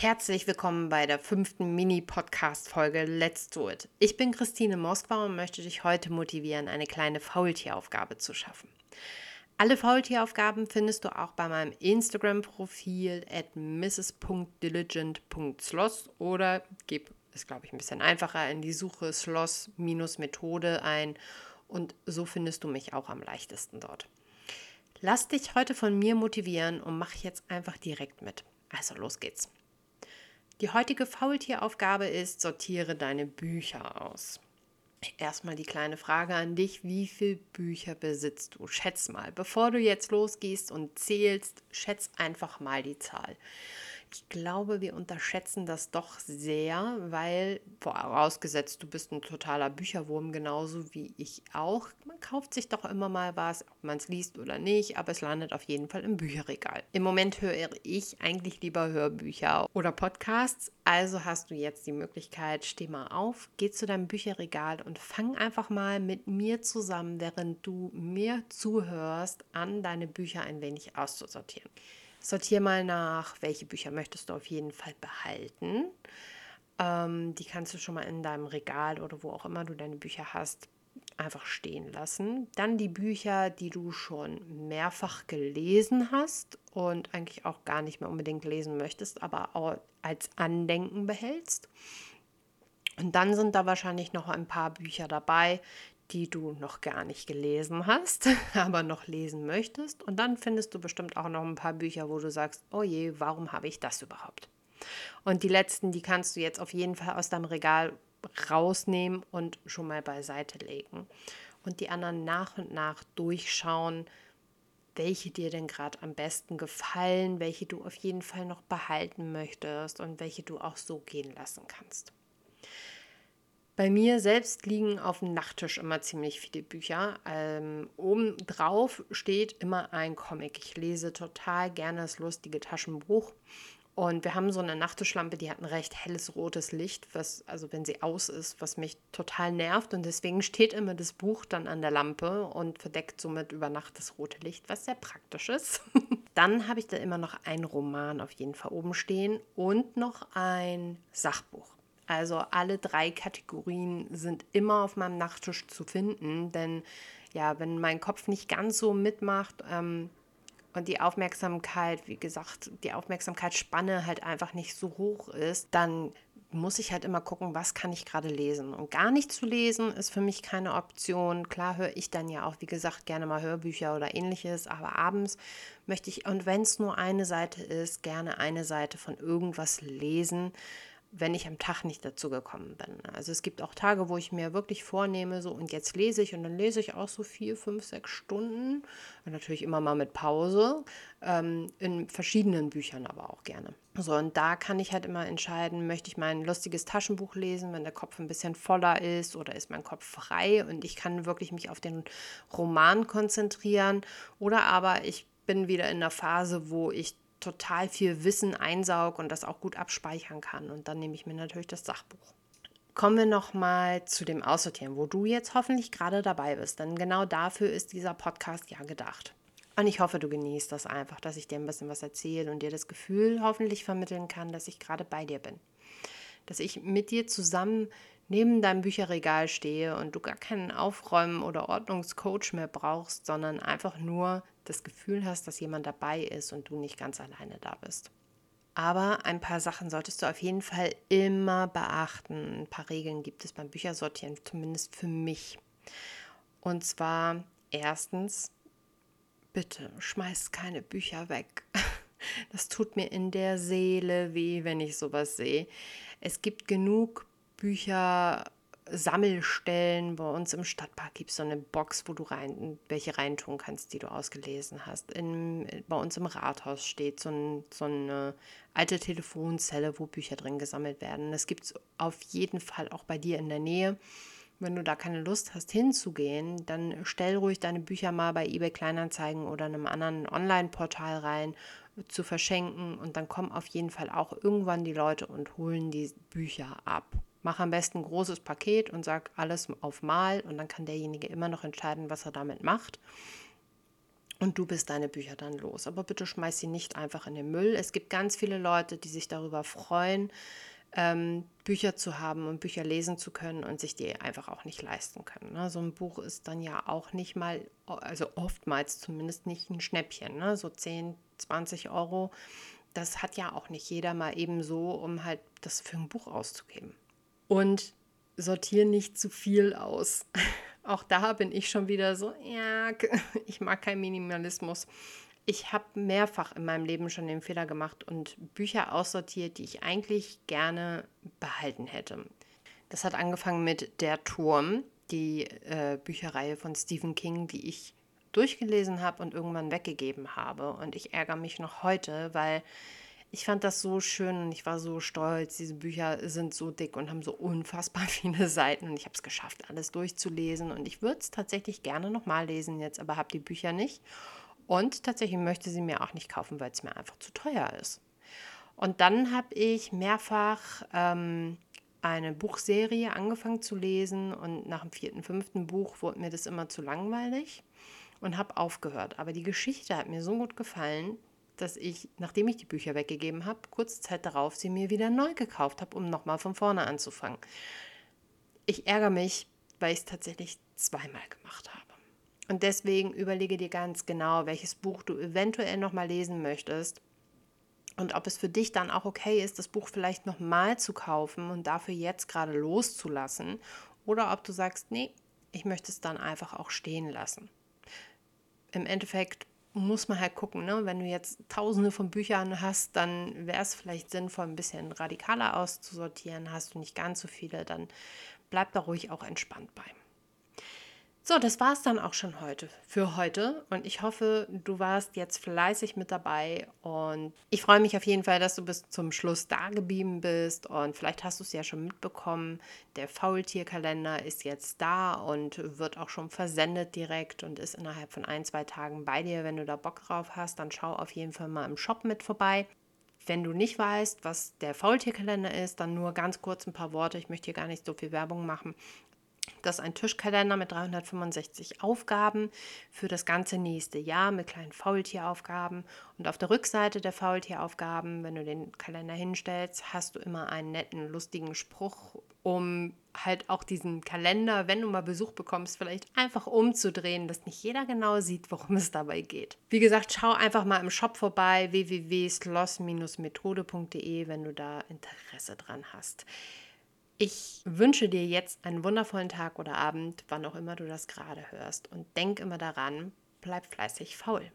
Herzlich willkommen bei der fünften Mini-Podcast-Folge Let's Do It. Ich bin Christine Moskwa und möchte dich heute motivieren, eine kleine Faultieraufgabe zu schaffen. Alle Faultieraufgaben findest du auch bei meinem Instagram-Profil at mrs.diligent.sloss oder gib, ist glaube ich ein bisschen einfacher, in die Suche Sloss-Methode ein und so findest du mich auch am leichtesten dort. Lass dich heute von mir motivieren und mach jetzt einfach direkt mit. Also los geht's. Die heutige Faultieraufgabe ist, sortiere deine Bücher aus. Erstmal die kleine Frage an dich, wie viele Bücher besitzt du? Schätz mal, bevor du jetzt losgehst und zählst, schätz einfach mal die Zahl. Ich glaube, wir unterschätzen das doch sehr, weil vorausgesetzt, du bist ein totaler Bücherwurm, genauso wie ich auch. Man kauft sich doch immer mal was, ob man es liest oder nicht, aber es landet auf jeden Fall im Bücherregal. Im Moment höre ich eigentlich lieber Hörbücher oder Podcasts. Also hast du jetzt die Möglichkeit, steh mal auf, geh zu deinem Bücherregal und fang einfach mal mit mir zusammen, während du mir zuhörst, an deine Bücher ein wenig auszusortieren. Sortier mal nach, welche Bücher möchtest du auf jeden Fall behalten. Ähm, die kannst du schon mal in deinem Regal oder wo auch immer du deine Bücher hast, einfach stehen lassen. Dann die Bücher, die du schon mehrfach gelesen hast und eigentlich auch gar nicht mehr unbedingt lesen möchtest, aber auch als Andenken behältst. Und dann sind da wahrscheinlich noch ein paar Bücher dabei, die du noch gar nicht gelesen hast, aber noch lesen möchtest. Und dann findest du bestimmt auch noch ein paar Bücher, wo du sagst, oh je, warum habe ich das überhaupt? Und die letzten, die kannst du jetzt auf jeden Fall aus deinem Regal rausnehmen und schon mal beiseite legen. Und die anderen nach und nach durchschauen, welche dir denn gerade am besten gefallen, welche du auf jeden Fall noch behalten möchtest und welche du auch so gehen lassen kannst. Bei mir selbst liegen auf dem Nachttisch immer ziemlich viele Bücher. Ähm, oben drauf steht immer ein Comic. Ich lese total gerne das lustige Taschenbuch. Und wir haben so eine Nachttischlampe, die hat ein recht helles rotes Licht, was, also wenn sie aus ist, was mich total nervt. Und deswegen steht immer das Buch dann an der Lampe und verdeckt somit über Nacht das rote Licht, was sehr praktisch ist. dann habe ich da immer noch einen Roman auf jeden Fall oben stehen und noch ein Sachbuch. Also alle drei Kategorien sind immer auf meinem Nachttisch zu finden, denn ja, wenn mein Kopf nicht ganz so mitmacht ähm, und die Aufmerksamkeit, wie gesagt, die Aufmerksamkeitsspanne halt einfach nicht so hoch ist, dann muss ich halt immer gucken, was kann ich gerade lesen. Und gar nicht zu lesen ist für mich keine Option. Klar höre ich dann ja auch, wie gesagt, gerne mal Hörbücher oder ähnliches, aber abends möchte ich, und wenn es nur eine Seite ist, gerne eine Seite von irgendwas lesen, wenn ich am Tag nicht dazu gekommen bin. Also es gibt auch Tage, wo ich mir wirklich vornehme, so und jetzt lese ich und dann lese ich auch so vier, fünf, sechs Stunden. Und natürlich immer mal mit Pause, ähm, in verschiedenen Büchern aber auch gerne. So, und da kann ich halt immer entscheiden, möchte ich mein lustiges Taschenbuch lesen, wenn der Kopf ein bisschen voller ist oder ist mein Kopf frei und ich kann wirklich mich auf den Roman konzentrieren oder aber ich bin wieder in der Phase, wo ich total viel Wissen einsaug und das auch gut abspeichern kann. Und dann nehme ich mir natürlich das Sachbuch. Kommen wir nochmal zu dem Aussortieren, wo du jetzt hoffentlich gerade dabei bist. Denn genau dafür ist dieser Podcast ja gedacht. Und ich hoffe, du genießt das einfach, dass ich dir ein bisschen was erzähle und dir das Gefühl hoffentlich vermitteln kann, dass ich gerade bei dir bin. Dass ich mit dir zusammen neben deinem Bücherregal stehe und du gar keinen Aufräumen- oder Ordnungscoach mehr brauchst, sondern einfach nur das Gefühl hast, dass jemand dabei ist und du nicht ganz alleine da bist. Aber ein paar Sachen solltest du auf jeden Fall immer beachten. Ein paar Regeln gibt es beim Büchersortieren, zumindest für mich. Und zwar erstens, bitte schmeiß keine Bücher weg. Das tut mir in der Seele weh, wenn ich sowas sehe. Es gibt genug Bücher Sammelstellen. Bei uns im Stadtpark gibt es so eine Box, wo du rein, welche reintun kannst, die du ausgelesen hast. In, bei uns im Rathaus steht so, ein, so eine alte Telefonzelle, wo Bücher drin gesammelt werden. Das gibt es auf jeden Fall auch bei dir in der Nähe. Wenn du da keine Lust hast hinzugehen, dann stell ruhig deine Bücher mal bei eBay Kleinanzeigen oder einem anderen Online-Portal rein zu verschenken und dann kommen auf jeden Fall auch irgendwann die Leute und holen die Bücher ab. Mach am besten ein großes Paket und sag alles auf Mal und dann kann derjenige immer noch entscheiden, was er damit macht. und du bist deine Bücher dann los. Aber bitte schmeiß sie nicht einfach in den Müll. Es gibt ganz viele Leute, die sich darüber freuen, ähm, Bücher zu haben und Bücher lesen zu können und sich die einfach auch nicht leisten können. Ne? So ein Buch ist dann ja auch nicht mal, also oftmals zumindest nicht ein Schnäppchen, ne? so 10, 20 Euro. Das hat ja auch nicht jeder mal eben so, um halt das für ein Buch auszugeben. Und sortiere nicht zu viel aus. Auch da bin ich schon wieder so, ja, ich mag keinen Minimalismus. Ich habe mehrfach in meinem Leben schon den Fehler gemacht und Bücher aussortiert, die ich eigentlich gerne behalten hätte. Das hat angefangen mit Der Turm, die äh, Bücherreihe von Stephen King, die ich durchgelesen habe und irgendwann weggegeben habe. Und ich ärgere mich noch heute, weil ich fand das so schön und ich war so stolz. Diese Bücher sind so dick und haben so unfassbar viele Seiten und ich habe es geschafft, alles durchzulesen. Und ich würde es tatsächlich gerne nochmal lesen jetzt, aber habe die Bücher nicht. Und tatsächlich möchte sie mir auch nicht kaufen, weil es mir einfach zu teuer ist. Und dann habe ich mehrfach ähm, eine Buchserie angefangen zu lesen und nach dem vierten, fünften Buch wurde mir das immer zu langweilig und habe aufgehört. Aber die Geschichte hat mir so gut gefallen, dass ich, nachdem ich die Bücher weggegeben habe, kurze Zeit darauf sie mir wieder neu gekauft habe, um nochmal von vorne anzufangen. Ich ärgere mich, weil ich es tatsächlich zweimal gemacht habe. Und deswegen überlege dir ganz genau, welches Buch du eventuell nochmal lesen möchtest und ob es für dich dann auch okay ist, das Buch vielleicht nochmal zu kaufen und dafür jetzt gerade loszulassen oder ob du sagst, nee, ich möchte es dann einfach auch stehen lassen. Im Endeffekt muss man halt gucken, ne? wenn du jetzt tausende von Büchern hast, dann wäre es vielleicht sinnvoll, ein bisschen radikaler auszusortieren. Hast du nicht ganz so viele, dann bleib da ruhig auch entspannt bei. So, das war es dann auch schon heute für heute und ich hoffe, du warst jetzt fleißig mit dabei und ich freue mich auf jeden Fall, dass du bis zum Schluss da geblieben bist und vielleicht hast du es ja schon mitbekommen, der Faultierkalender ist jetzt da und wird auch schon versendet direkt und ist innerhalb von ein, zwei Tagen bei dir. Wenn du da Bock drauf hast, dann schau auf jeden Fall mal im Shop mit vorbei. Wenn du nicht weißt, was der Faultierkalender ist, dann nur ganz kurz ein paar Worte. Ich möchte hier gar nicht so viel Werbung machen. Das ist ein Tischkalender mit 365 Aufgaben für das ganze nächste Jahr mit kleinen Faultieraufgaben. Und auf der Rückseite der Faultieraufgaben, wenn du den Kalender hinstellst, hast du immer einen netten, lustigen Spruch, um halt auch diesen Kalender, wenn du mal Besuch bekommst, vielleicht einfach umzudrehen, dass nicht jeder genau sieht, worum es dabei geht. Wie gesagt, schau einfach mal im Shop vorbei, www.sloss-methode.de, wenn du da Interesse dran hast. Ich wünsche dir jetzt einen wundervollen Tag oder Abend, wann auch immer du das gerade hörst. Und denk immer daran, bleib fleißig faul.